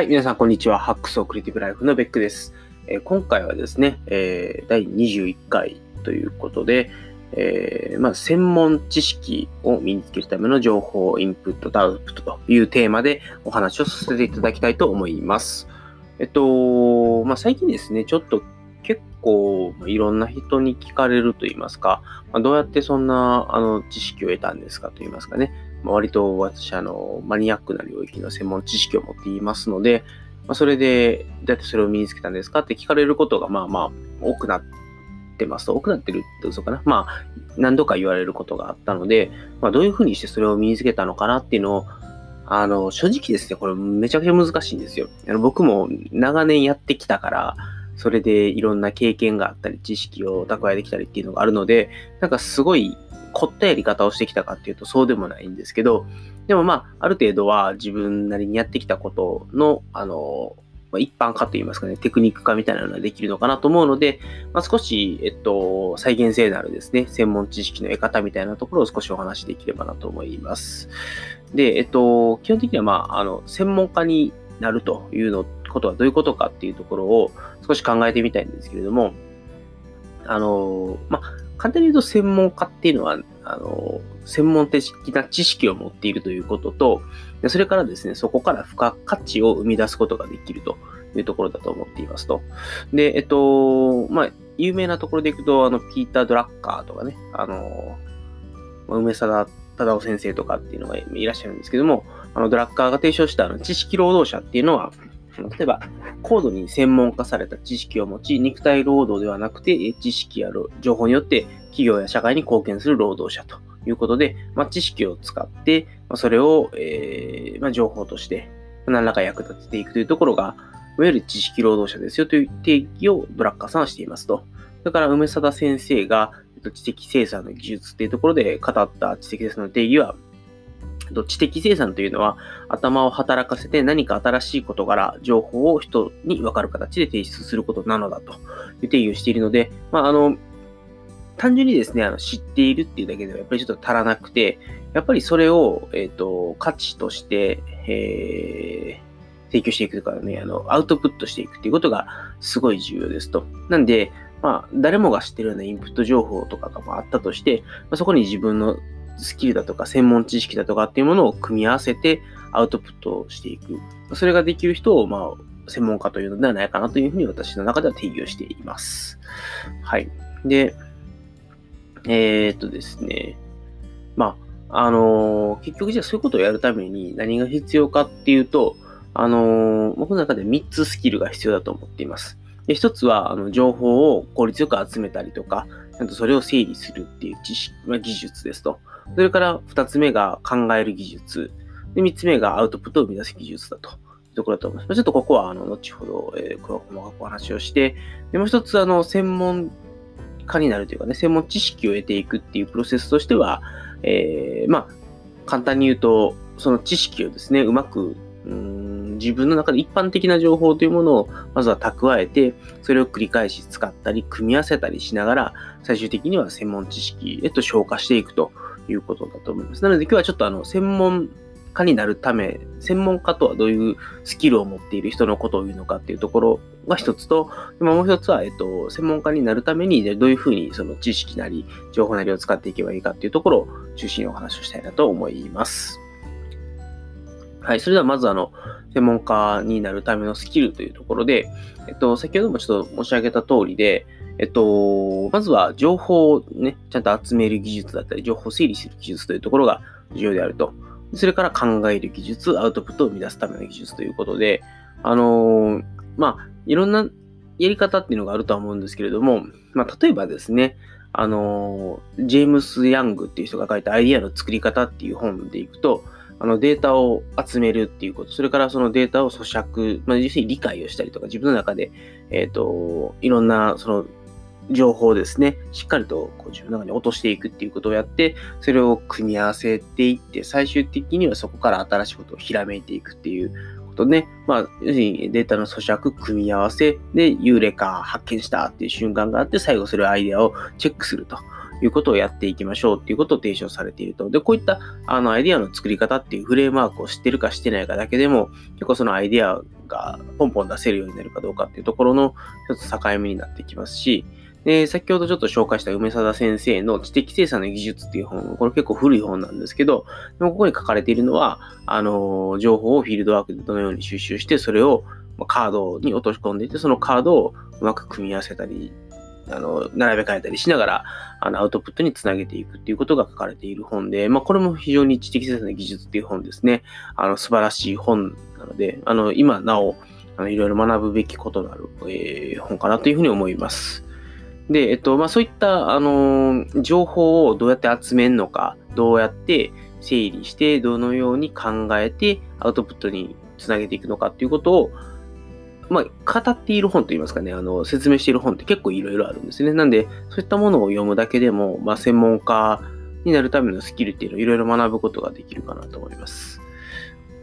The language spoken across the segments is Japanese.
はい、皆さん、こんにちは。ハックスオクリティブライフのベックです。えー、今回はですね、えー、第21回ということで、えー、まあ、専門知識を身につけるための情報、インプットとアウトプットというテーマでお話をさせていただきたいと思います。えっと、まあ、最近ですね、ちょっと結構いろんな人に聞かれると言いますか、まあ、どうやってそんなあの知識を得たんですかと言いますかね、割と私、あの、マニアックな領域の専門知識を持っていますので、まあ、それで、どうやってそれを身につけたんですかって聞かれることが、まあまあ、多くなってます、多くなってるって嘘かな。まあ、何度か言われることがあったので、まあ、どういうふうにしてそれを身につけたのかなっていうのを、あの、正直ですね、これめちゃくちゃ難しいんですよ。あの僕も長年やってきたから、それでいろんな経験があったり、知識を蓄えてきたりっていうのがあるので、なんかすごい凝ったやり方をしてきたかっていうとそうでもないんですけど、でもまあ、ある程度は自分なりにやってきたことの、あの、ま一般化といいますかね、テクニック化みたいなのができるのかなと思うので、まあ、少し、えっと、再現性のあるですね、専門知識の得方みたいなところを少しお話しできればなと思います。で、えっと、基本的には、まあ、あの、専門家になるというのことはどういうことかっていうところを少し考えてみたいんですけれども、あの、まあ、簡単に言うと専門家っていうのは、あの、専門的な知識を持っているということと、それからですね、そこから付加価値を生み出すことができるというところだと思っていますと。で、えっと、まあ、有名なところでいくと、あの、ピーター・ドラッカーとかね、あの、梅沢忠夫先生とかっていうのがいらっしゃるんですけども、あの、ドラッカーが提唱したあの知識労働者っていうのは、例えば、高度に専門化された知識を持ち、肉体労働ではなくて、知識や情報によって企業や社会に貢献する労働者ということで、まあ、知識を使って、まあ、それを、えーまあ、情報として何らか役立てていくというところが、いわゆる知識労働者ですよという定義をドラッカーさんはしていますと。だから、梅貞先生が知的生産の技術っていうところで語った知的生産の定義は、知的生産というのは頭を働かせて何か新しい事柄、情報を人に分かる形で提出することなのだという定義をしているので、まあ、あの、単純にですね、あの知っているっていうだけではやっぱりちょっと足らなくて、やっぱりそれを、えっ、ー、と、価値として、えー、提供していくというかね、あの、アウトプットしていくっていうことがすごい重要ですと。なんで、まあ、誰もが知ってるようなインプット情報とかがあったとして、まあ、そこに自分のスキルだとか専門知識だとかっていうものを組み合わせてアウトプットしていく。それができる人を、まあ、専門家というのではないかなというふうに私の中では定義をしています。はい。で、えー、っとですね。まあ、あのー、結局じゃあそういうことをやるために何が必要かっていうと、あのー、僕の中で3つスキルが必要だと思っています。で1つは、あの、情報を効率よく集めたりとか、ちゃんとそれを整理するっていう知識、まあ、技術ですと。それから2つ目が考える技術。で、3つ目がアウトプットを生み出す技術だと。いうところだと思います。ちょっとここは、あの、後ほど、えー、細かくお話をして、で、もう一つ、あの、専門家になるというかね、専門知識を得ていくっていうプロセスとしては、えー、まあ、簡単に言うと、その知識をですね、うまく、うん自分の中で一般的な情報というものをまずは蓄えて、それを繰り返し使ったり、組み合わせたりしながら、最終的には専門知識へと消化していくということだと思います。なので今日はちょっとあの、専門家になるため、専門家とはどういうスキルを持っている人のことを言うのかっていうところが一つと、もう一つは、えっと、専門家になるために、どういうふうにその知識なり、情報なりを使っていけばいいかっていうところを中心にお話をしたいなと思います。はい。それではまずあの、専門家になるためのスキルというところで、えっと、先ほどもちょっと申し上げた通りで、えっと、まずは情報をね、ちゃんと集める技術だったり、情報を整理する技術というところが重要であると。それから考える技術、アウトプットを生み出すための技術ということで、あのー、まあ、いろんなやり方っていうのがあるとは思うんですけれども、まあ、例えばですね、あのー、ジェームス・ヤングっていう人が書いたアイディアの作り方っていう本でいくと、あのデータを集めるっていうこと、それからそのデータを咀嚼、まあ、実際に理解をしたりとか、自分の中で、えっ、ー、と、いろんなその情報をですね、しっかりとこう自分の中に落としていくっていうことをやって、それを組み合わせていって、最終的にはそこから新しいことをひらめいていくっていうことね。まあ、要するにデータの咀嚼、組み合わせで、ユーレカ発見したっていう瞬間があって、最後それをアイデアをチェックすると。いうことをやっていきましょうっていうことを提唱されていると。で、こういったあのアイデアの作り方っていうフレームワークを知ってるか知ってないかだけでも、結構そのアイデアがポンポン出せるようになるかどうかっていうところの一つ境目になってきますし、で、先ほどちょっと紹介した梅貞先生の知的生産の技術っていう本、これ結構古い本なんですけど、でもここに書かれているのは、あの、情報をフィールドワークでどのように収集して、それをカードに落とし込んでいて、そのカードをうまく組み合わせたり、あの、並べ替えたりしながら、あの、アウトプットにつなげていくっていうことが書かれている本で、まあ、これも非常に知的生産の技術っていう本ですね。あの、素晴らしい本なので、あの、今なお、あのいろいろ学ぶべきことのある、えー、本かなというふうに思います。で、えっと、まあ、そういった、あの情報をどうやって集めるのか、どうやって整理して、どのように考えて、アウトプットにつなげていくのかっていうことを、まあ、語っている本といいますかね、あの、説明している本って結構いろいろあるんですね。なんで、そういったものを読むだけでも、まあ、専門家になるためのスキルっていうのをいろいろ学ぶことができるかなと思います。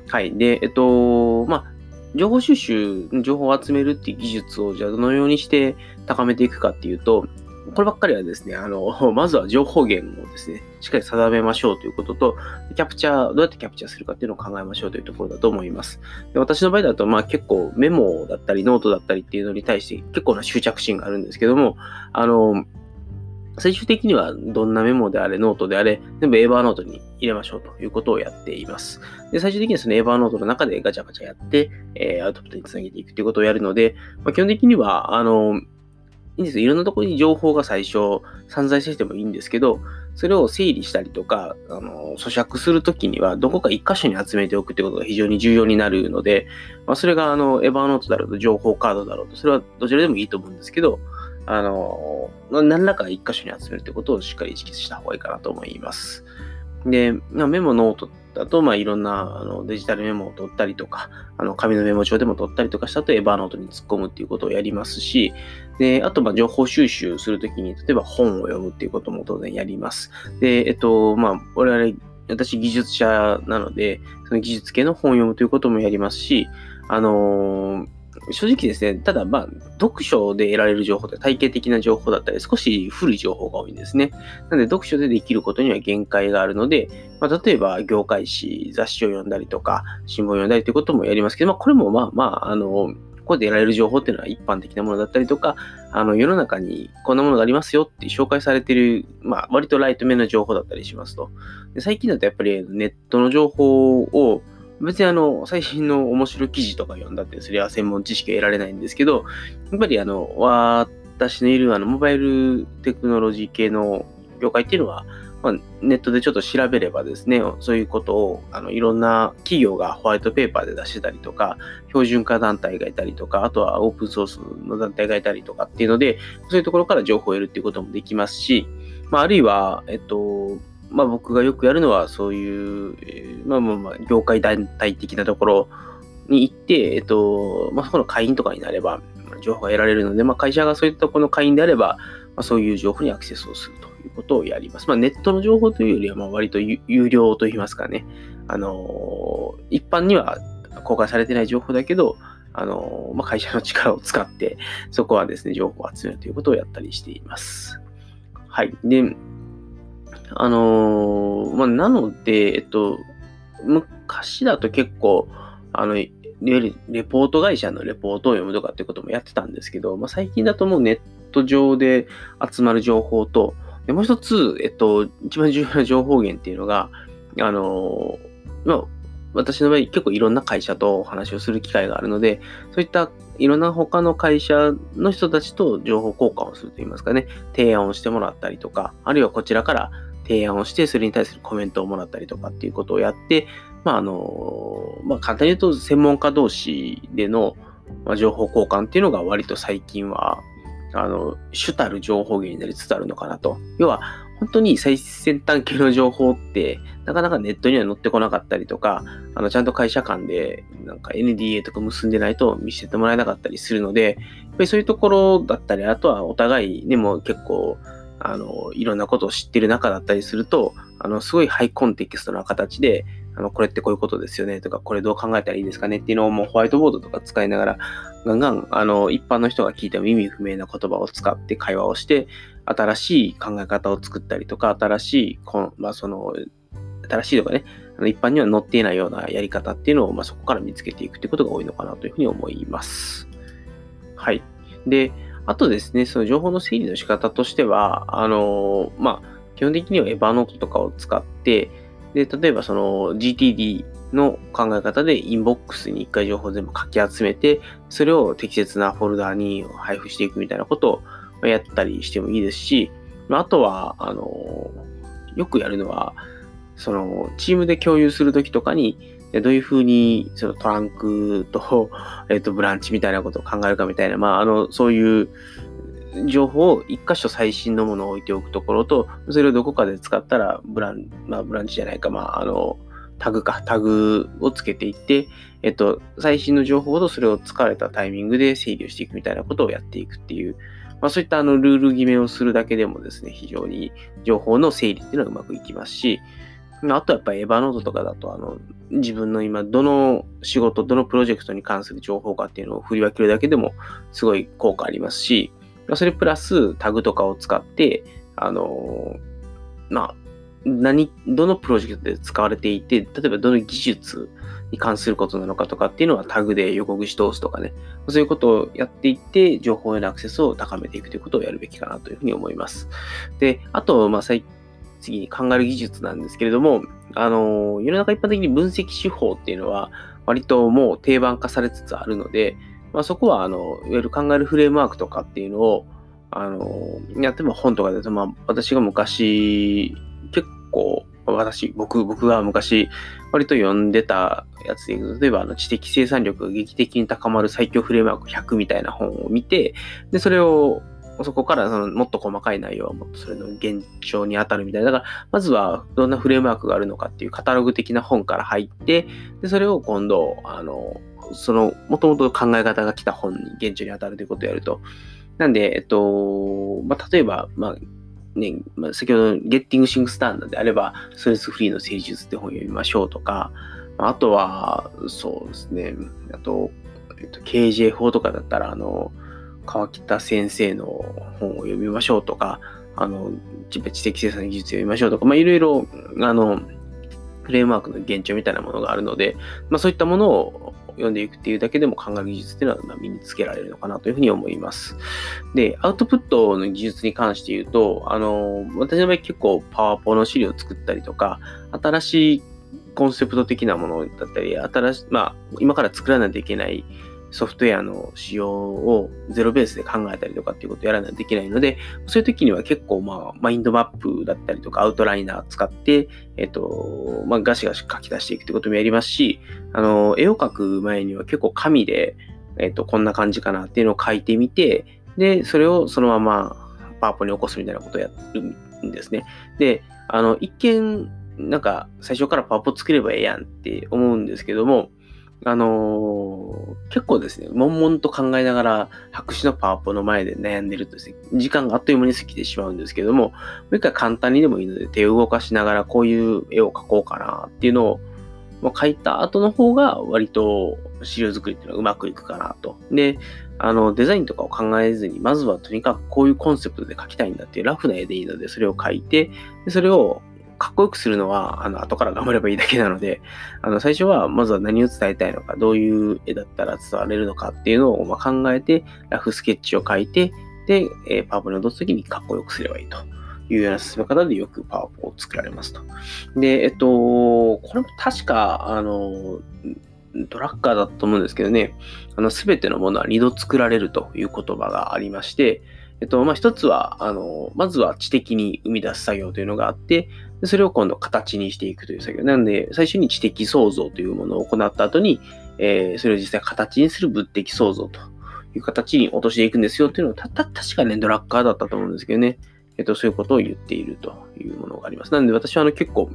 はい。で、えっと、まあ、情報収集、情報を集めるっていう技術をじゃあどのようにして高めていくかっていうと、こればっかりはですね、あの、まずは情報源をですね、しっかり定めましょうということと、キャプチャー、どうやってキャプチャーするかっていうのを考えましょうというところだと思います。で私の場合だと、まあ結構メモだったりノートだったりっていうのに対して結構な執着心があるんですけども、あの、最終的にはどんなメモであれ、ノートであれ、全部 Evernote に入れましょうということをやっています。で、最終的にはその Evernote の中でガチャガチャやって、えー、アウトプットにつなげていくということをやるので、まあ、基本的には、あの、いいんですよ。いろんなところに情報が最初散在しててもいいんですけど、それを整理したりとか、あの、咀嚼するときには、どこか一箇所に集めておくってことが非常に重要になるので、まあ、それが、あの、エヴァーノートだろうと、情報カードだろうと、それはどちらでもいいと思うんですけど、あの、何らか一箇所に集めるってことをしっかり意識した方がいいかなと思います。で、メモノートっだと、まあ、いろんなあのデジタルメモを取ったりとか、あの紙のメモ帳でも取ったりとかしたとエヴァーノートに突っ込むっていうことをやりますし、で、あと、ま、情報収集するときに、例えば本を読むっていうことも当然やります。で、えっと、まあ、我々、私技術者なので、その技術系の本を読むということもやりますし、あのー正直ですね、ただまあ、読書で得られる情報って体系的な情報だったり、少し古い情報が多いんですね。なので、読書でできることには限界があるので、まあ、例えば、業界誌、雑誌を読んだりとか、新聞を読んだりということもやりますけど、まあ、これもまあまあ、あの、ここで得られる情報っていうのは一般的なものだったりとか、あの、世の中にこんなものがありますよって紹介されてる、まあ、割とライト目の情報だったりしますと。で最近だとやっぱりネットの情報を、別にあの、最新の面白記事とか読んだって、それは専門知識は得られないんですけど、やっぱりあの、私のいるあの、モバイルテクノロジー系の業界っていうのは、まあ、ネットでちょっと調べればですね、そういうことを、あの、いろんな企業がホワイトペーパーで出してたりとか、標準化団体がいたりとか、あとはオープンソースの団体がいたりとかっていうので、そういうところから情報を得るっていうこともできますし、まあ、あるいは、えっと、まあ僕がよくやるのはそういう、えー、まあまあまあ業界団体的なところに行って、えっと、まあそこの会員とかになれば情報が得られるので、まあ会社がそういったこの会員であれば、まあ、そういう情報にアクセスをするということをやります。まあネットの情報というよりは、まあ割と有料といいますかね、あのー、一般には公開されてない情報だけど、あのー、まあ、会社の力を使って、そこはですね、情報を集めるということをやったりしています。はい。で、あのー、まあ、なので、えっと、昔だと結構、あの、いわゆるレポート会社のレポートを読むとかっていうこともやってたんですけど、まあ、最近だともうネット上で集まる情報と、でもう一つ、えっと、一番重要な情報源っていうのが、あのー、まあ、私の場合結構いろんな会社とお話をする機会があるので、そういったいろんな他の会社の人たちと情報交換をするといいますかね、提案をしてもらったりとか、あるいはこちらから提案をして、それに対するコメントをもらったりとかっていうことをやって、まあ、あの、まあ、簡単に言うと、専門家同士での、情報交換っていうのが割と最近は、あの、主たる情報源になりつつあるのかなと。要は、本当に最先端系の情報って、なかなかネットには載ってこなかったりとか、あの、ちゃんと会社間で、なんか NDA とか結んでないと見せてもらえなかったりするので、やっぱりそういうところだったり、あとはお互いでも結構、あの、いろんなことを知ってる中だったりすると、あの、すごいハイコンテキストな形で、あの、これってこういうことですよねとか、これどう考えたらいいですかねっていうのをもうホワイトボードとか使いながら、ガンガン、あの、一般の人が聞いても意味不明な言葉を使って会話をして、新しい考え方を作ったりとか、新しい、まあ、その、新しいとかね、あの一般には載っていないようなやり方っていうのを、まあ、そこから見つけていくってことが多いのかなというふうに思います。はい。で、あとですね、その情報の整理の仕方としては、あの、まあ、基本的にはエヴァノートとかを使って、で、例えばその GTD の考え方でインボックスに一回情報全部かき集めて、それを適切なフォルダーに配布していくみたいなことをやったりしてもいいですし、あとは、あの、よくやるのは、その、チームで共有するときとかに、どういうふうに、そのトランクと、えっ、と、ブランチみたいなことを考えるかみたいな、まあ、あの、そういう情報を一箇所最新のものを置いておくところと、それをどこかで使ったら、ブラン、まあ、ブランチじゃないか、まあ、あの、タグか、タグをつけていって、えっと、最新の情報とそれを使われたタイミングで整理をしていくみたいなことをやっていくっていう、まあ、そういったあのルール決めをするだけでもですね、非常に情報の整理っていうのはうまくいきますし、あとやっぱエヴァノートとかだと、あの、自分の今、どの仕事、どのプロジェクトに関する情報かっていうのを振り分けるだけでも、すごい効果ありますし、それプラスタグとかを使って、あの、まあ、何、どのプロジェクトで使われていて、例えばどの技術に関することなのかとかっていうのはタグで横串通すとかね、そういうことをやっていって、情報へのアクセスを高めていくということをやるべきかなというふうに思います。で、あと、まあ、最近次に考える技術なんですけれども、あの、世の中一般的に分析手法っていうのは、割ともう定番化されつつあるので、まあ、そこは、あの、いわゆる考えるフレームワークとかっていうのを、あの、やっても本とかで、まあ、私が昔、結構、私、僕、僕が昔、割と読んでたやつで、例えば、あの、知的生産力が劇的に高まる最強フレームワーク100みたいな本を見て、で、それを、そこからそのもっと細かい内容はもっとそれの現状に当たるみたいな。だから、まずはどんなフレームワークがあるのかっていうカタログ的な本から入って、で、それを今度、あの、その、もともと考え方が来た本に現状に当たるということをやると。なんで、えっと、まあ、例えば、まあ、ね、まあ、先ほどの、ゲッティングシングスタンダーであれば、ストレスフリーの誠実って本を読みましょうとか、あとは、そうですね、あと、えっと、KJ 法とかだったら、あの、川北先生の本を読みましょうとか、あの、知的生産技術を読みましょうとか、まあ、いろいろ、あの、フレームワークの現状みたいなものがあるので、まあ、そういったものを読んでいくっていうだけでも考える技術っていうのは身につけられるのかなというふうに思います。で、アウトプットの技術に関して言うと、あの、私の場合結構パワポの資料を作ったりとか、新しいコンセプト的なものだったり、新し、まあ、今から作らないといけないソフトウェアの仕様をゼロベースで考えたりとかっていうことをやらないといけないので、そういう時には結構まあ、マインドマップだったりとか、アウトライナー使って、えっ、と、まあ、ガシガシ書き出していくってこともやりますし、あの、絵を描く前には結構紙で、えっ、と、こんな感じかなっていうのを書いてみて、で、それをそのままパワポに起こすみたいなことをやるんですね。で、あの、一見、なんか最初からパワポ作ればええやんって思うんですけども、あのー、結構ですね、悶々と考えながら白紙のパワポの前で悩んでるとですね、時間があっという間に過ぎてしまうんですけども、もう一回簡単にでもいいので手を動かしながらこういう絵を描こうかなっていうのを、描いた後の方が割と資料作りっていうのはうまくいくかなと。で、あの、デザインとかを考えずに、まずはとにかくこういうコンセプトで描きたいんだっていうラフな絵でいいので、それを描いて、それをかっこよくするのは、あの、後から頑張ればいいだけなので、あの、最初は、まずは何を伝えたいのか、どういう絵だったら伝われるのかっていうのを、ま考えて、ラフスケッチを書いて、で、えー、パワポに落とすときにかっこよくすればいいというような進め方でよくパワポを作られますと。で、えっと、これも確か、あの、ドラッカーだと思うんですけどね、あの、すべてのものは二度作られるという言葉がありまして、えっと、まあ、一つは、あの、まずは知的に生み出す作業というのがあって、それを今度形にしていくという作業。なので、最初に知的創造というものを行った後に、えー、それを実際形にする物的創造という形に落としていくんですよっていうのを、た、た、確かね、ドラッカーだったと思うんですけどね。えっと、そういうことを言っているというものがあります。なので、私はあの結構、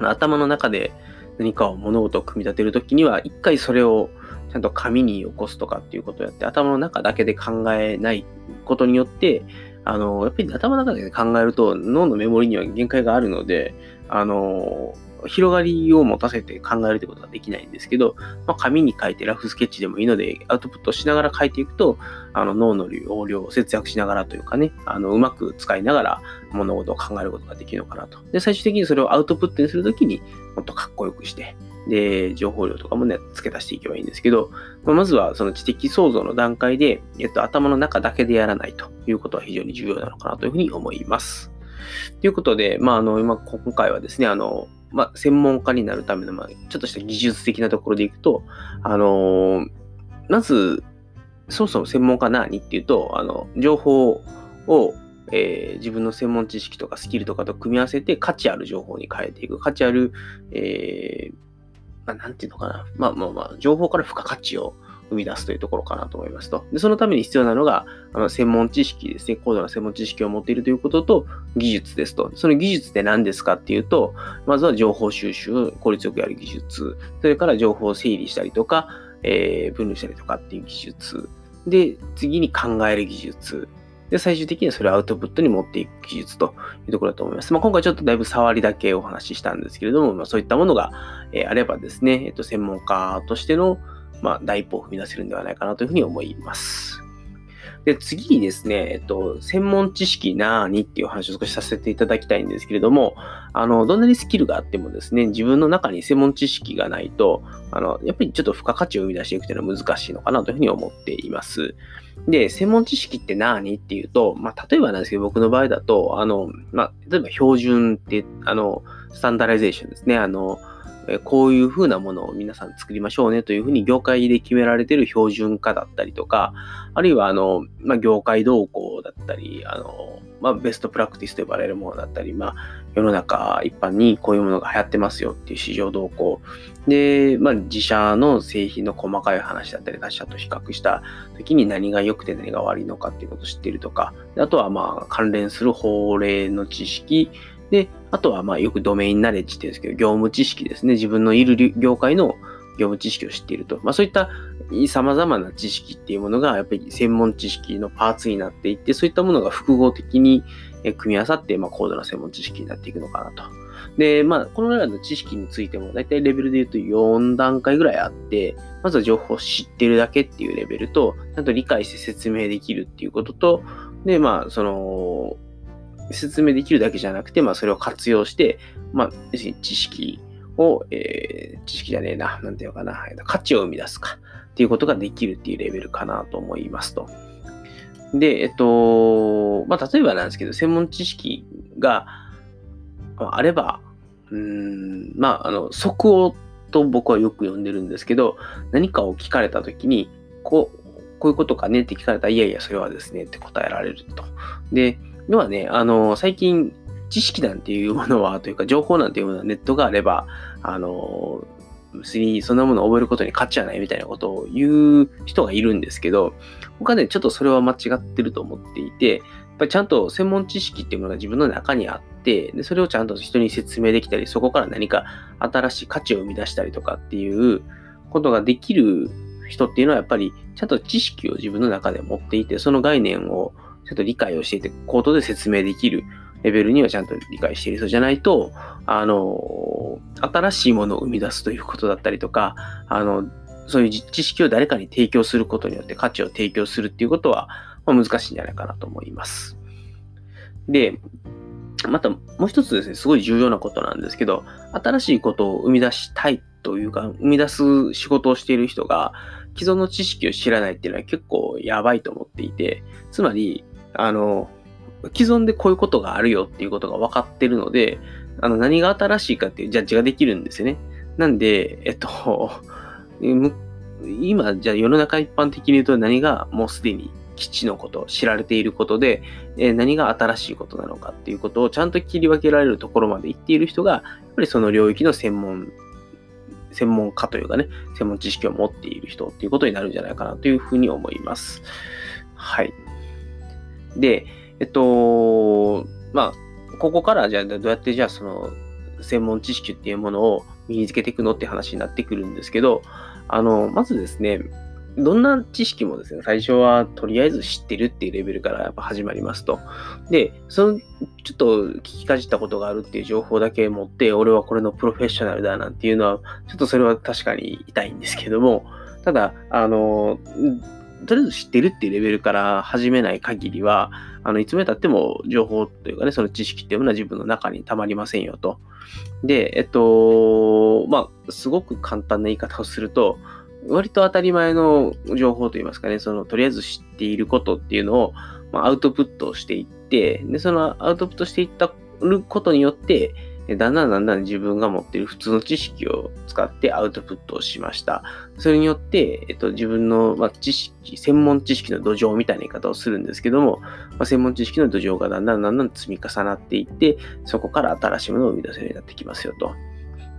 頭の中で何かを物事を組み立てるときには、一回それをちゃんと紙に起こすとかっていうことをやって、頭の中だけで考えないことによって、あの、やっぱり頭の中で考えると脳のメモリには限界があるので、あの、広がりを持たせて考えるということができないんですけど、まあ、紙に書いてラフスケッチでもいいので、アウトプットしながら書いていくと、あの脳の容量を節約しながらというかね、あのうまく使いながら物事を考えることができるのかなと。で、最終的にそれをアウトプットにするときにもっとかっこよくして、で、情報量とかもね、付け足していけばいいんですけど、まあ、まずはその知的創造の段階で、えっと、頭の中だけでやらないということは非常に重要なのかなというふうに思います。ということで、まあ、あの、今、今回はですね、あの、まあ、専門家になるための、まあ、ちょっとした技術的なところでいくと、あのまず、そもそも専門家何っていうと、あの、情報を、えー、自分の専門知識とかスキルとかと組み合わせて価値ある情報に変えていく。価値ある、えー、まあ、なんていうのかな。まあまあまあ、情報から付加価値を生み出すというところかなと思いますと。でそのために必要なのが、あの専門知識ですね。高度な専門知識を持っているということと、技術ですと。その技術って何ですかっていうと、まずは情報収集、効率よくやる技術、それから情報を整理したりとか、えー、分類したりとかっていう技術。で、次に考える技術。で、最終的にはそれをアウトプットに持っていく技術というところだと思います。まあ、今回ちょっとだいぶ触りだけお話ししたんですけれども、まあ、そういったものが、えー、あればですね、えっと、専門家としての、まあ、第一歩を踏み出せるんではないかなというふうに思います。で、次にですね、えっと、専門知識なーにっていう話を少しさせていただきたいんですけれども、あの、どんなにスキルがあってもですね、自分の中に専門知識がないと、あの、やっぱりちょっと付加価値を生み出していくというのは難しいのかなというふうに思っています。で、専門知識って何っていうと、まあ、例えばなんですけど、僕の場合だと、あの、まあ、例えば標準って、あの、スタンダライゼーションですね。あの、こういう風なものを皆さん作りましょうねというふうに業界で決められている標準化だったりとか、あるいはあの、まあ、業界動向だったり、あの、まあ、ベストプラクティスと呼ばれるものだったり、まあ、世の中一般にこういうものが流行ってますよっていう市場動向。で、まあ、自社の製品の細かい話だったり、他社と比較した時に何が良くて何が悪いのかっていうことを知っているとか、あとはまあ、関連する法令の知識、で、あとは、まあ、よくドメインナレッジって言うんですけど、業務知識ですね。自分のいる業界の業務知識を知っていると。まあ、そういった様々な知識っていうものが、やっぱり専門知識のパーツになっていって、そういったものが複合的に組み合わさって、まあ、高度な専門知識になっていくのかなと。で、まあ、このような知識についても、だいたいレベルで言うと4段階ぐらいあって、まずは情報を知ってるだけっていうレベルと、ちゃんと理解して説明できるっていうことと、で、まあ、その、説明できるだけじゃなくて、まあ、それを活用して、まあ、要するに知識を、えー、知識じゃねえな、なんていうのかな、価値を生み出すかっていうことができるっていうレベルかなと思いますと。で、えっと、まあ、例えばなんですけど、専門知識があれば、うん、まあ、あの、即応と僕はよく呼んでるんですけど、何かを聞かれたときに、こう、こういうことかねって聞かれたら、いやいや、それはですねって答えられると。で、要はね、あの、最近、知識なんていうものは、というか情報なんていうものはネットがあれば、あの、別にそんなものを覚えることに価値はないみたいなことを言う人がいるんですけど、僕はね、ちょっとそれは間違ってると思っていて、やっぱりちゃんと専門知識っていうものが自分の中にあって、でそれをちゃんと人に説明できたり、そこから何か新しい価値を生み出したりとかっていうことができる人っていうのはやっぱりちゃんと知識を自分の中で持っていて、その概念をちゃんと理解をしていて、口頭で説明できるレベルにはちゃんと理解している人じゃないと、あの、新しいものを生み出すということだったりとか、あの、そういう知識を誰かに提供することによって価値を提供するっていうことは、まあ、難しいんじゃないかなと思います。で、またもう一つですね、すごい重要なことなんですけど、新しいことを生み出したいというか、生み出す仕事をしている人が、既存の知識を知らないっていうのは結構やばいと思っていて、つまり、あの、既存でこういうことがあるよっていうことが分かってるので、あの、何が新しいかっていうジャッジができるんですよね。なんで、えっと、今、じゃあ世の中一般的に言うと何がもうすでに基地のこと、知られていることで、え何が新しいことなのかっていうことをちゃんと切り分けられるところまで行っている人が、やっぱりその領域の専門専門家というかね、専門知識を持っている人っていうことになるんじゃないかなというふうに思います。はい。で、えっと、まあ、ここからじゃあどうやってじゃあその専門知識っていうものを身につけていくのって話になってくるんですけど、あの、まずですね、どんな知識もですね、最初はとりあえず知ってるっていうレベルからやっぱ始まりますと。で、その、ちょっと聞きかじったことがあるっていう情報だけ持って、俺はこれのプロフェッショナルだなんていうのは、ちょっとそれは確かに痛いんですけども、ただ、あの、とりあえず知ってるっていうレベルから始めない限りは、あのいつまでたっても情報というかね、その知識っていうのは自分の中にたまりませんよと。で、えっと、まあ、すごく簡単な言い方をすると、割と当たり前の情報といいますかね、そのとりあえず知っていることっていうのを、まあ、アウトプットしていって、で、そのアウトプットしていったことによって、だんだんだんだん自分が持っている普通の知識を使ってアウトプットをしました。それによって、えっと、自分の、ま、知識、専門知識の土壌みたいな言い方をするんですけども、ま、専門知識の土壌がだんだんだんだん積み重なっていって、そこから新しいものを生み出せるようになってきますよと。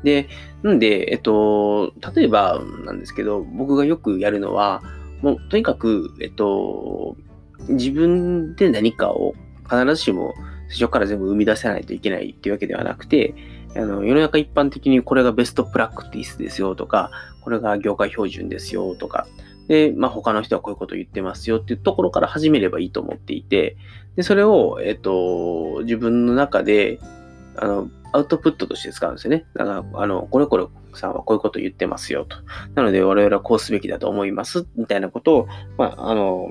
で、なんで、えっと、例えばなんですけど、僕がよくやるのは、もうとにかく、えっと、自分で何かを必ずしも最初から全部生み出さないといけないっていうわけではなくて、あの世の中一般的にこれがベストプラクティスですよとか、これが業界標準ですよとか、で、まあ、他の人はこういうこと言ってますよっていうところから始めればいいと思っていて、で、それを、えっと、自分の中で、あの、アウトプットとして使うんですよね。だから、あの、これこれさんはこういうこと言ってますよと。なので、我々はこうすべきだと思います、みたいなことを、まあ、あの、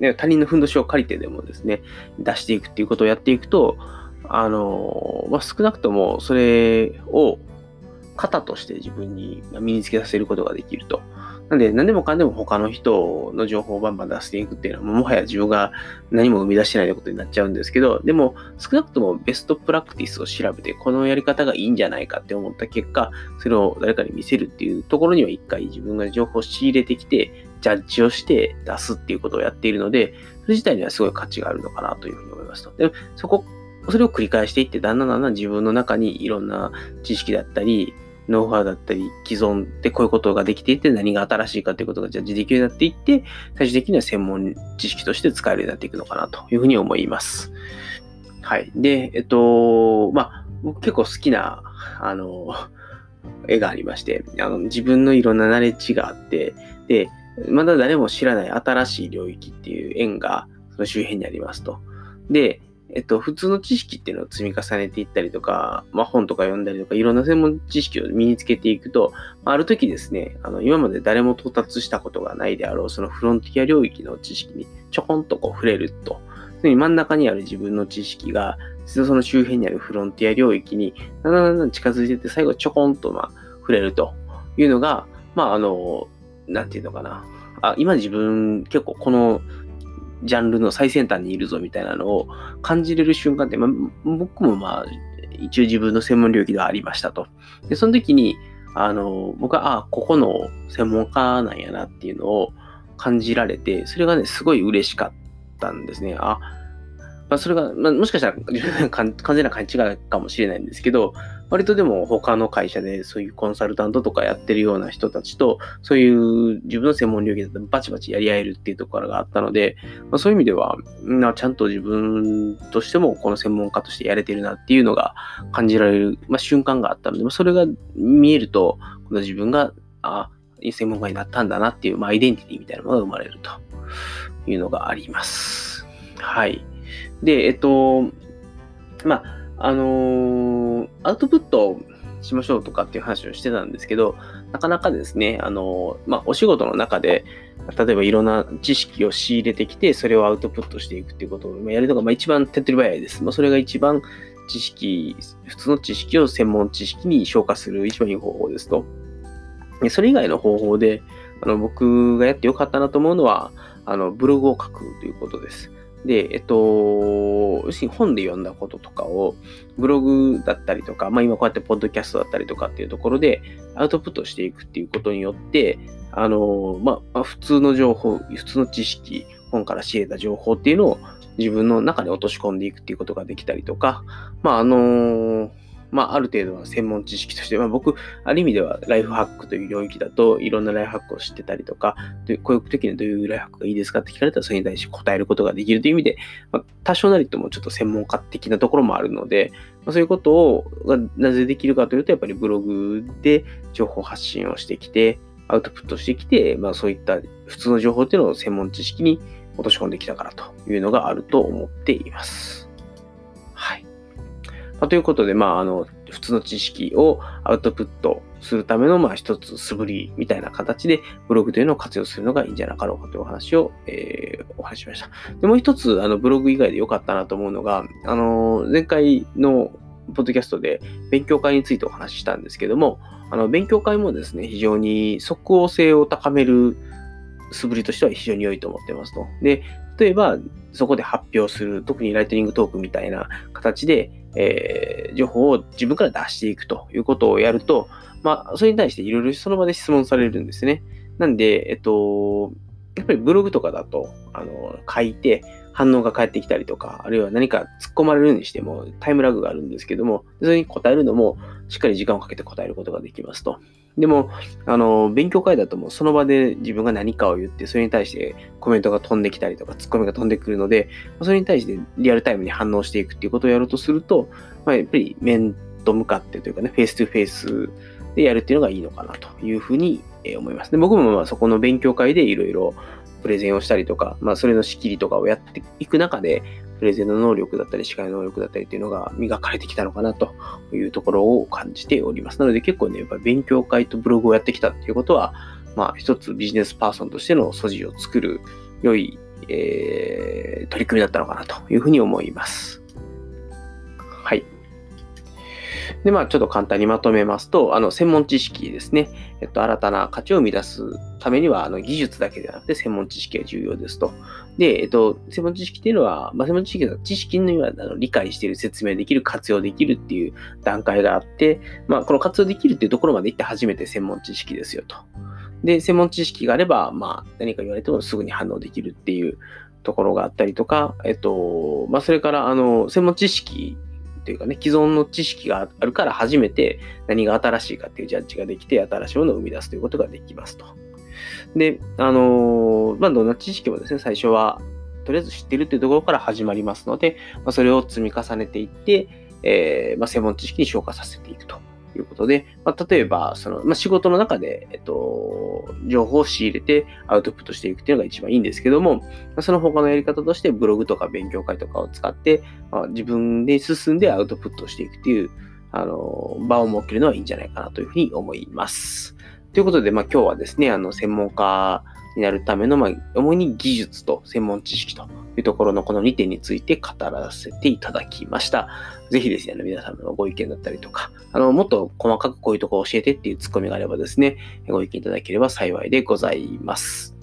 ね、他人のふんどしを借りてでもですね、出していくっていうことをやっていくと、あの、まあ、少なくともそれを型として自分に身につけさせることができると。なんで、何でもかんでも他の人の情報をバンバン出していくっていうのは、もはや自分が何も生み出してないことになっちゃうんですけど、でも、少なくともベストプラクティスを調べて、このやり方がいいんじゃないかって思った結果、それを誰かに見せるっていうところには一回自分が情報を仕入れてきて、ジャッジをして出すっていうことをやっているので、それ自体にはすごい価値があるのかなというふうに思いますと。でそこ、それを繰り返していって、だんだんだんだん自分の中にいろんな知識だったり、ノウハウだったり、既存でこういうことができていて、何が新しいかということがジャッジできるようになっていって、最終的には専門知識として使えるようになっていくのかなというふうに思います。はい。で、えっと、まあ、僕結構好きな、あの、絵がありまして、あの自分のいろんなナレッジがあって、で、まだ誰も知らない新しい領域っていう円がその周辺にありますと。で、えっと、普通の知識っていうのを積み重ねていったりとか、まあ、本とか読んだりとか、いろんな専門知識を身につけていくと、ある時ですね、あの、今まで誰も到達したことがないであろう、そのフロンティア領域の知識にちょこんとこう触れると。真ん中にある自分の知識が、その周辺にあるフロンティア領域に、だんだんだん近づいていって、最後ちょこんと、まあ、触れるというのが、まあ、あの、なんていうのかな。あ、今自分結構このジャンルの最先端にいるぞみたいなのを感じれる瞬間って、まあ、僕もまあ、一応自分の専門領域ではありましたと。で、その時に、あの、僕は、あ、ここの専門家なんやなっていうのを感じられて、それがね、すごい嬉しかったんですね。あ、まあ、それが、まあ、もしかしたら完全な勘違いかもしれないんですけど、割とでも他の会社でそういうコンサルタントとかやってるような人たちと、そういう自分の専門領域だとバチバチやり合えるっていうところがあったので、まあ、そういう意味では、まあ、ちゃんと自分としてもこの専門家としてやれてるなっていうのが感じられる、まあ、瞬間があったので、まあ、それが見えると、この自分が、あ、専門家になったんだなっていう、まあ、アイデンティティみたいなものが生まれるというのがあります。はい。で、えっと、まあ、あのー、アウトプットしましょうとかっていう話をしてたんですけど、なかなかですね、あのー、まあ、お仕事の中で、例えばいろんな知識を仕入れてきて、それをアウトプットしていくっていうことをやるのが、まあ、一番手っ取り早いです。まあ、それが一番知識、普通の知識を専門知識に消化する一番いい方法ですと。それ以外の方法で、あの僕がやってよかったなと思うのは、あのブログを書くということです。で、えっと、本で読んだこととかを、ブログだったりとか、まあ今こうやってポッドキャストだったりとかっていうところでアウトプットしていくっていうことによって、あの、まあ、普通の情報、普通の知識、本から仕入れた情報っていうのを自分の中に落とし込んでいくっていうことができたりとか、まああのまあ、ある程度は専門知識として、まあ、僕、ある意味ではライフハックという領域だといろんなライフハックを知ってたりとか、こういう時にどういうライフハックがいいですかって聞かれたらそれに対して答えることができるという意味で、まあ、多少なりともちょっと専門家的なところもあるので、まあ、そういうことをなぜできるかというと、やっぱりブログで情報発信をしてきて、アウトプットしてきて、まあそういった普通の情報っていうのを専門知識に落とし込んできたからというのがあると思っています。まあ、ということで、まああの、普通の知識をアウトプットするための、まあ一つ素振りみたいな形でブログというのを活用するのがいいんじゃなかろうかというお話を、えー、お話ししました。で、もう一つ、あの、ブログ以外で良かったなと思うのが、あの、前回のポッドキャストで勉強会についてお話ししたんですけども、あの、勉強会もですね、非常に即応性を高める素振りとしては非常に良いと思ってますと。で、例えば、そこで発表する、特にライトニングトークみたいな形で、えー、情報を自分から出していくということをやると、まあ、それに対していろいろその場で質問されるんですね。なんで、えっと、やっぱりブログとかだと、あの、書いて、反応が返ってきたりとか、あるいは何か突っ込まれるにしてもタイムラグがあるんですけども、それに答えるのもしっかり時間をかけて答えることができますと。でも、あの、勉強会だともうその場で自分が何かを言って、それに対してコメントが飛んできたりとか、ツッコミが飛んでくるので、それに対してリアルタイムに反応していくっていうことをやるとすると、まあ、やっぱり面と向かってというかね、 face to face でやるっていうのがいいのかなというふうに思います。で僕もまあそこの勉強会でいろいろプレゼンをしたりとか、まあ、それの仕切りとかをやっていく中で、プレゼンの能力だったり、司会能力だったりっていうのが磨かれてきたのかなというところを感じております。なので結構ね、やっぱ勉強会とブログをやってきたっていうことは、まあ一つビジネスパーソンとしての素地を作る良い、えー、取り組みだったのかなというふうに思います。はい。で、まあ、ちょっと簡単にまとめますと、あの、専門知識ですね。えっと、新たな価値を生み出すためには、あの、技術だけではなくて、専門知識が重要ですと。で、えっと、専門知識っていうのは、まあ、専門知識は知識のはあの理解している、説明できる、活用できるっていう段階があって、まあ、この活用できるっていうところまで行って初めて専門知識ですよと。で、専門知識があれば、まあ、何か言われてもすぐに反応できるっていうところがあったりとか、えっと、まあ、それから、あの、専門知識というかね、既存の知識があるから初めて何が新しいかっていうジャッジができて、新しいものを生み出すということができますと。で、あのまあ、どんな知識もですね、最初は、とりあえず知ってるっていうところから始まりますので、まあ、それを積み重ねていって、えー、まあ、専門知識に昇華させていくということで、まあ、例えば、その、まあ、仕事の中で、えっと、情報を仕入れてアウトプットしていくっていうのが一番いいんですけども、その他のやり方としてブログとか勉強会とかを使って、まあ、自分で進んでアウトプットしていくっていう、あの、場を設けるのはいいんじゃないかなというふうに思います。ということで、まあ、今日はですね、あの、専門家になるための、まあ、主に技術と専門知識というところのこの2点について語らせていただきました。ぜひですね、皆さんのご意見だったりとか、あの、もっと細かくこういうところ教えてっていうツッコミがあればですね、ご意見いただければ幸いでございます。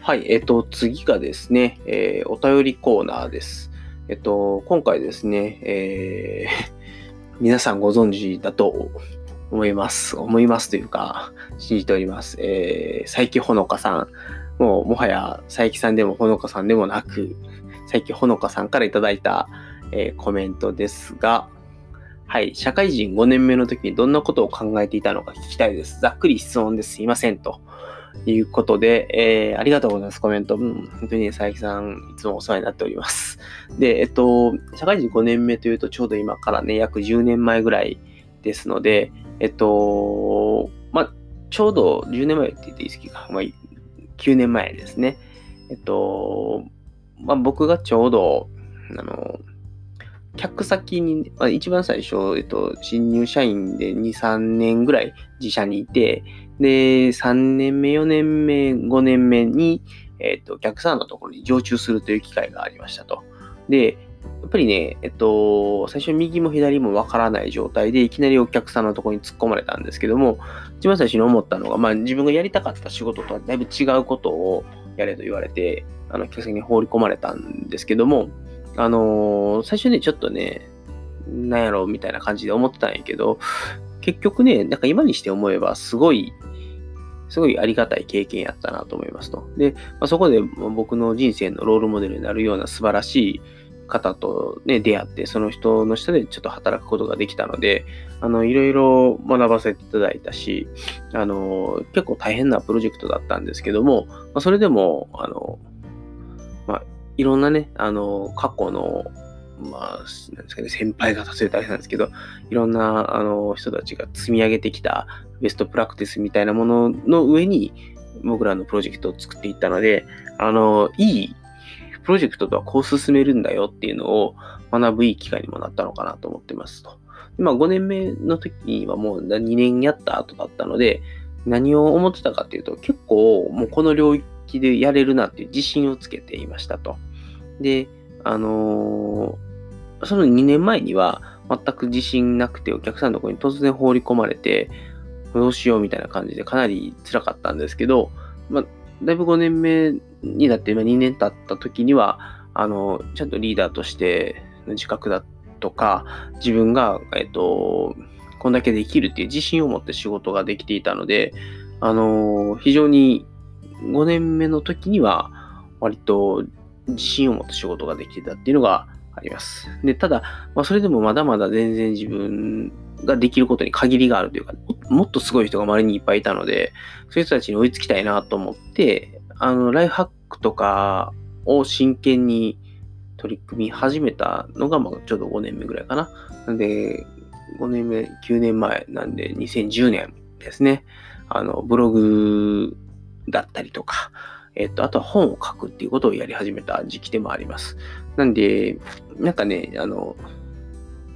はい、えっ、と、次がですね、えー、お便りコーナーです。えっと、今回ですね、えー、皆さんご存知だと思います。思いますというか、信じております。えー、佐伯ほのかさん。もう、もはや佐伯さんでもほのかさんでもなく、佐伯ほのかさんからいただいた、えー、コメントですが、はい、社会人5年目の時にどんなことを考えていたのか聞きたいです。ざっくり質問です。いません。ということで、えー、ありがとうございます。コメント。うん、本当に、佐伯さん、いつもお世話になっております。で、えっと、社会人5年目というと、ちょうど今からね、約10年前ぐらいですので、えっと、ま、ちょうど10年前って言っていいですか、まあ、9年前ですね。えっと、まあ、僕がちょうど、あの、客先に、まあ、一番最初、えっと、新入社員で2、3年ぐらい自社にいて、で、3年目、4年目、5年目に、えっと、お客さんのところに常駐するという機会がありましたと。で、やっぱりね、えっと、最初右も左もわからない状態で、いきなりお客さんのところに突っ込まれたんですけども、一番最初に思ったのが、まあ自分がやりたかった仕事とはだいぶ違うことをやれと言われて、あの、客席に放り込まれたんですけども、あのー、最初ね、ちょっとね、なんやろうみたいな感じで思ってたんやけど、結局ね、なんか今にして思えば、すごい、すごいありがたい経験やったなと思いますと。で、まあ、そこで僕の人生のロールモデルになるような素晴らしい方とね、出会って、その人の下でちょっと働くことができたので、あの、いろいろ学ばせていただいたし、あの、結構大変なプロジェクトだったんですけども、まあ、それでも、あの、まあ、いろんなね、あの、過去のまあ、なんですかね、先輩方というとあれなんですけど、いろんなあの人たちが積み上げてきたベストプラクティスみたいなものの上に、僕らのプロジェクトを作っていったので、あの、いいプロジェクトとはこう進めるんだよっていうのを学ぶいい機会にもなったのかなと思ってますと。今5年目の時にはもう2年やった後だったので、何を思ってたかっていうと、結構もうこの領域でやれるなっていう自信をつけていましたと。で、あのー、その2年前には全く自信なくてお客さんのとこに突然放り込まれて、どうしようみたいな感じでかなり辛かったんですけど、ま、だいぶ5年目になって、ま2年経った時には、あの、ちゃんとリーダーとしての自覚だとか、自分が、えっと、こんだけできるっていう自信を持って仕事ができていたので、あの、非常に5年目の時には、割と自信を持って仕事ができていたっていうのがあります。で、ただ、まあ、それでもまだまだ全然自分ができることに限りがあるというか、もっとすごい人が周りにいっぱいいたので、そういう人たちに追いつきたいなと思って、あの、ライフハックとかを真剣に取り組み始めたのが、まあ、ちょうど5年目ぐらいかな。なんで、5年目、9年前なんで、2010年ですね。あの、ブログだったりとか、えっと、あとは本を書くっていうことをやり始めた時期でもあります。なんで、なんかね、あの、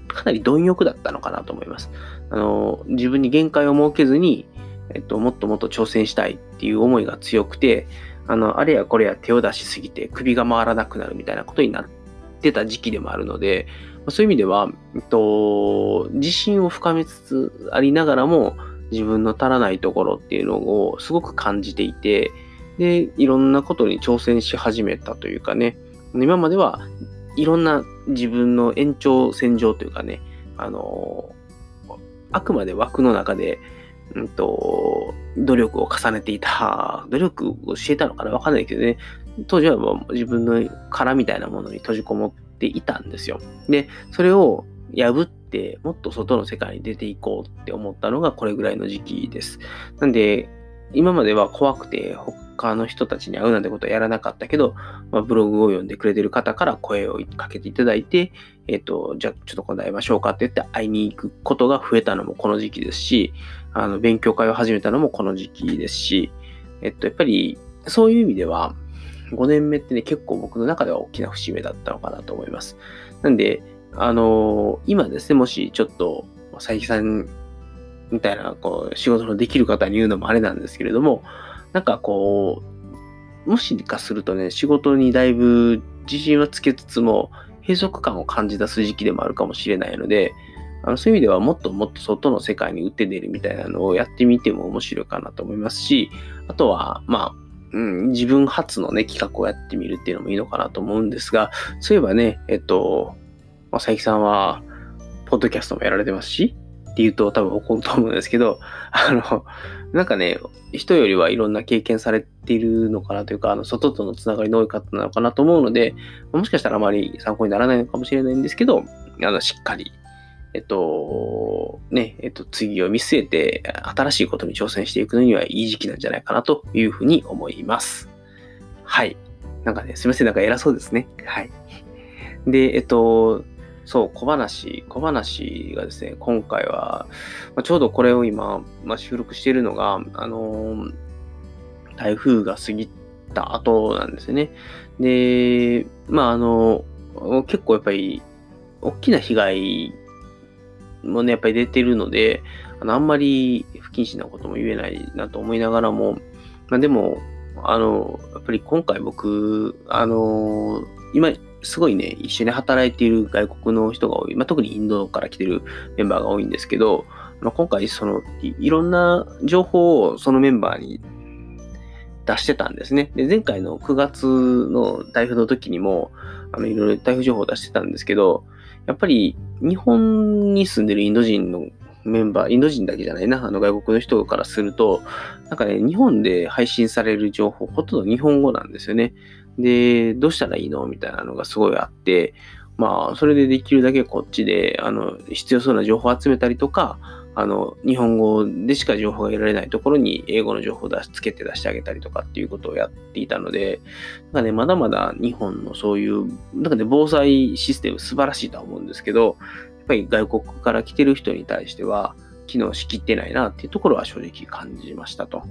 かなり貪欲だったのかなと思います。あの、自分に限界を設けずに、えっと、もっともっと挑戦したいっていう思いが強くて、あの、あれやこれや手を出しすぎて首が回らなくなるみたいなことになってた時期でもあるので、そういう意味では、えっと、自信を深めつつありながらも、自分の足らないところっていうのをすごく感じていて、で、いろんなことに挑戦し始めたというかね、今まではいろんな自分の延長線上というかね、あの、あくまで枠の中で、うんと、努力を重ねていた、努力をしていたのかな？わかんないけどね、当時はもう自分の殻みたいなものに閉じこもっていたんですよ。で、それを破って、もっと外の世界に出ていこうって思ったのがこれぐらいの時期です。なんで、今までは怖くて他の人たちに会うなんてことはやらなかったけど、まあ、ブログを読んでくれてる方から声をかけていただいて、えっ、ー、と、じゃあちょっと今度会いましょうかって言って会いに行くことが増えたのもこの時期ですし、あの、勉強会を始めたのもこの時期ですし、えっと、やっぱりそういう意味では、5年目ってね、結構僕の中では大きな節目だったのかなと思います。なんで、あのー、今ですね、もしちょっと、佐伯さんみたいな、こう、仕事のできる方に言うのもあれなんですけれども、なんかこう、もしかするとね、仕事にだいぶ自信はつけつつも、閉塞感を感じ出す時期でもあるかもしれないので、あのそういう意味ではもっともっと外の世界に打って出るみたいなのをやってみても面白いかなと思いますし、あとは、まあ、うん、自分初のね、企画をやってみるっていうのもいいのかなと思うんですが、そういえばね、えっと、まあ、佐伯さんは、ポッドキャストもやられてますし、って言うと多分怒ると思うんですけど、あの、なんかね、人よりはいろんな経験されているのかなというか、あの、外とのつながりの多い方なのかなと思うので、もしかしたらあまり参考にならないのかもしれないんですけど、あの、しっかり、えっと、ね、えっと、次を見据えて、新しいことに挑戦していくのにはいい時期なんじゃないかなというふうに思います。はい。なんかね、すいません、なんか偉そうですね。はい。で、えっと、そう、小話、小話がですね、今回は、まあ、ちょうどこれを今、まあ、収録しているのが、あのー、台風が過ぎた後なんですよね。で、まあ、あの、結構やっぱり、大きな被害もね、やっぱり出てるので、あの、あんまり不謹慎なことも言えないなと思いながらも、まあ、でも、あの、やっぱり今回僕、あの、今、すごいね、一緒に働いている外国の人が多い。まあ、特にインドから来てるメンバーが多いんですけど、まあ、今回、そのい、いろんな情報をそのメンバーに出してたんですね。で、前回の9月の台風の時にも、あの、いろいろ台風情報を出してたんですけど、やっぱり日本に住んでるインド人のメンバー、インド人だけじゃないな、あの外国の人からすると、なんかね、日本で配信される情報、ほとんど日本語なんですよね。で、どうしたらいいの？みたいなのがすごいあって、まあ、それでできるだけこっちで、あの、必要そうな情報を集めたりとか、あの、日本語でしか情報が得られないところに英語の情報を出しつけて出してあげたりとかっていうことをやっていたので、なんかね、まだまだ日本のそういう、なんかね、防災システム素晴らしいとは思うんですけど、やっぱり外国から来てる人に対しては、機能しきってないなっていうところは正直感じましたと。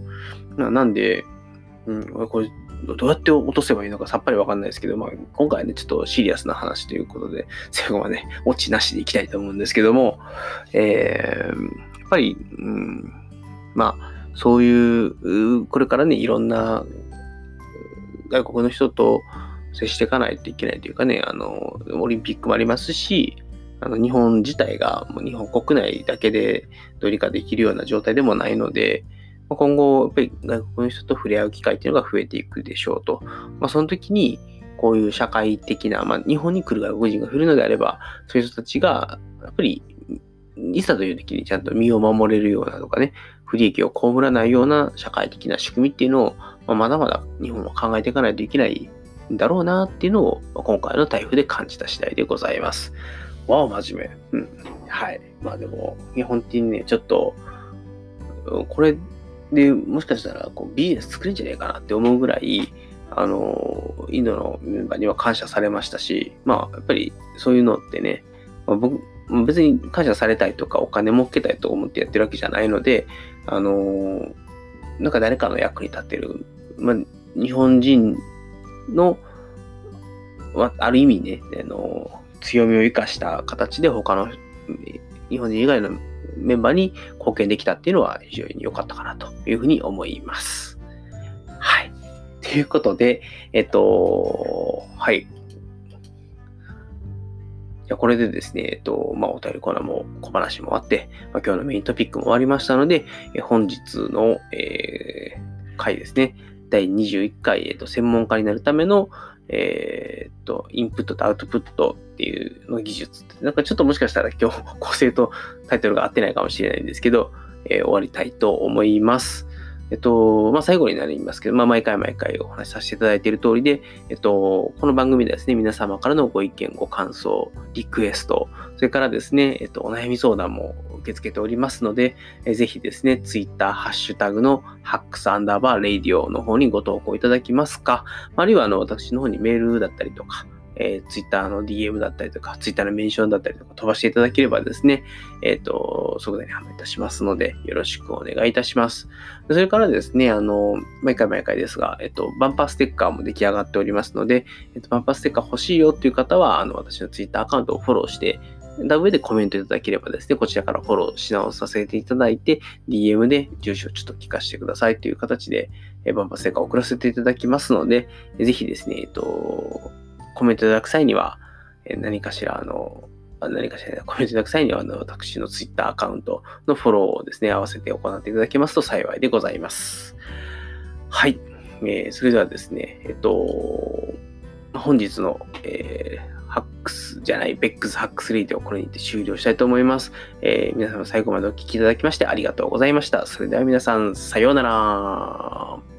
なんで、うん、これどうやって落とせばいいのかさっぱりわかんないですけど、まあ、今回はね、ちょっとシリアスな話ということで、最後までオチなしでいきたいと思うんですけども、えー、やっぱり、うん、まあ、そういう、これからね、いろんな外国の人と接していかないといけないというかね、あの、オリンピックもありますし、あの日本自体がもう日本国内だけでどうにかできるような状態でもないので、今後、やっぱり外国の人と触れ合う機会っていうのが増えていくでしょうと。まあ、その時に、こういう社会的な、まあ、日本に来る外国人が来るのであれば、そういう人たちが、やっぱり、いざという時にちゃんと身を守れるようなとかね、不利益を被らないような社会的な仕組みっていうのを、まあ、まだまだ日本は考えていかないといけないんだろうなっていうのを、今回の台風で感じた次第でございます。わあ、真面目。うん。はい。まあでも、日本的にね、ちょっと、これで、もしかしたらこうビジネス作れんじゃねえかなって思うぐらい、あの、インドのメンバーには感謝されましたし、まあ、やっぱりそういうのってね、まあ、僕、別に感謝されたいとかお金儲けたいと思ってやってるわけじゃないので、あの、なんか誰かの役に立ってる、まあ、日本人の、ある意味ね、あの、強みを生かした形で他の日本人以外のメンバーに貢献できたっていうのは非常に良かったかなというふうに思います。はい。ということで、えっと、はい。じゃこれでですね、えっと、まあ、お便りコーナーも小話もあって、まあ、今日のメイントピックも終わりましたので、え本日の、えー、回ですね、第21回、えっと、専門家になるための、えー、っと、インプットとアウトプットっていうの技術って、なんかちょっともしかしたら今日 構成とタイトルが合ってないかもしれないんですけど、えー、終わりたいと思います。えっと、まあ、最後になりますけど、まあ、毎回毎回お話しさせていただいている通りで、えっと、この番組でですね、皆様からのご意見、ご感想、リクエスト、それからですね、えっと、お悩み相談も受け付けておりますので、えぜひですね、ツイッター、ハッシュタグの hacks アンダーバーレイディオの方にご投稿いただきますか、あるいはあの、私の方にメールだったりとか、えー、Twitter の DM だったりとか、Twitter のメンションだったりとか飛ばしていただければですね、えっ、ー、と、即座に判断いたしますので、よろしくお願いいたします。それからですね、あの、毎回毎回ですが、えっ、ー、と、バンパーステッカーも出来上がっておりますので、えっ、と、バンパーステッカー欲しいよっていう方は、あの、私の Twitter アカウントをフォローして、だ上でコメントいただければですね、こちらからフォローし直させていただいて、DM で住所をちょっと聞かせてくださいという形で、えバンパーステッカーを送らせていただきますので、ぜひですね、えっと、コメントいただく際には、え何かしら、あの、何かしらコメントいただく際には、あの、私の Twitter アカウントのフォローをですね、合わせて行っていただけますと幸いでございます。はい。えー、それではですね、えっと、本日の、えー、 hacks じゃない、 Beck's hacks radio をこれにて終了したいと思います。えー、皆様最後までお聴きいただきましてありがとうございました。それでは皆さん、さようなら。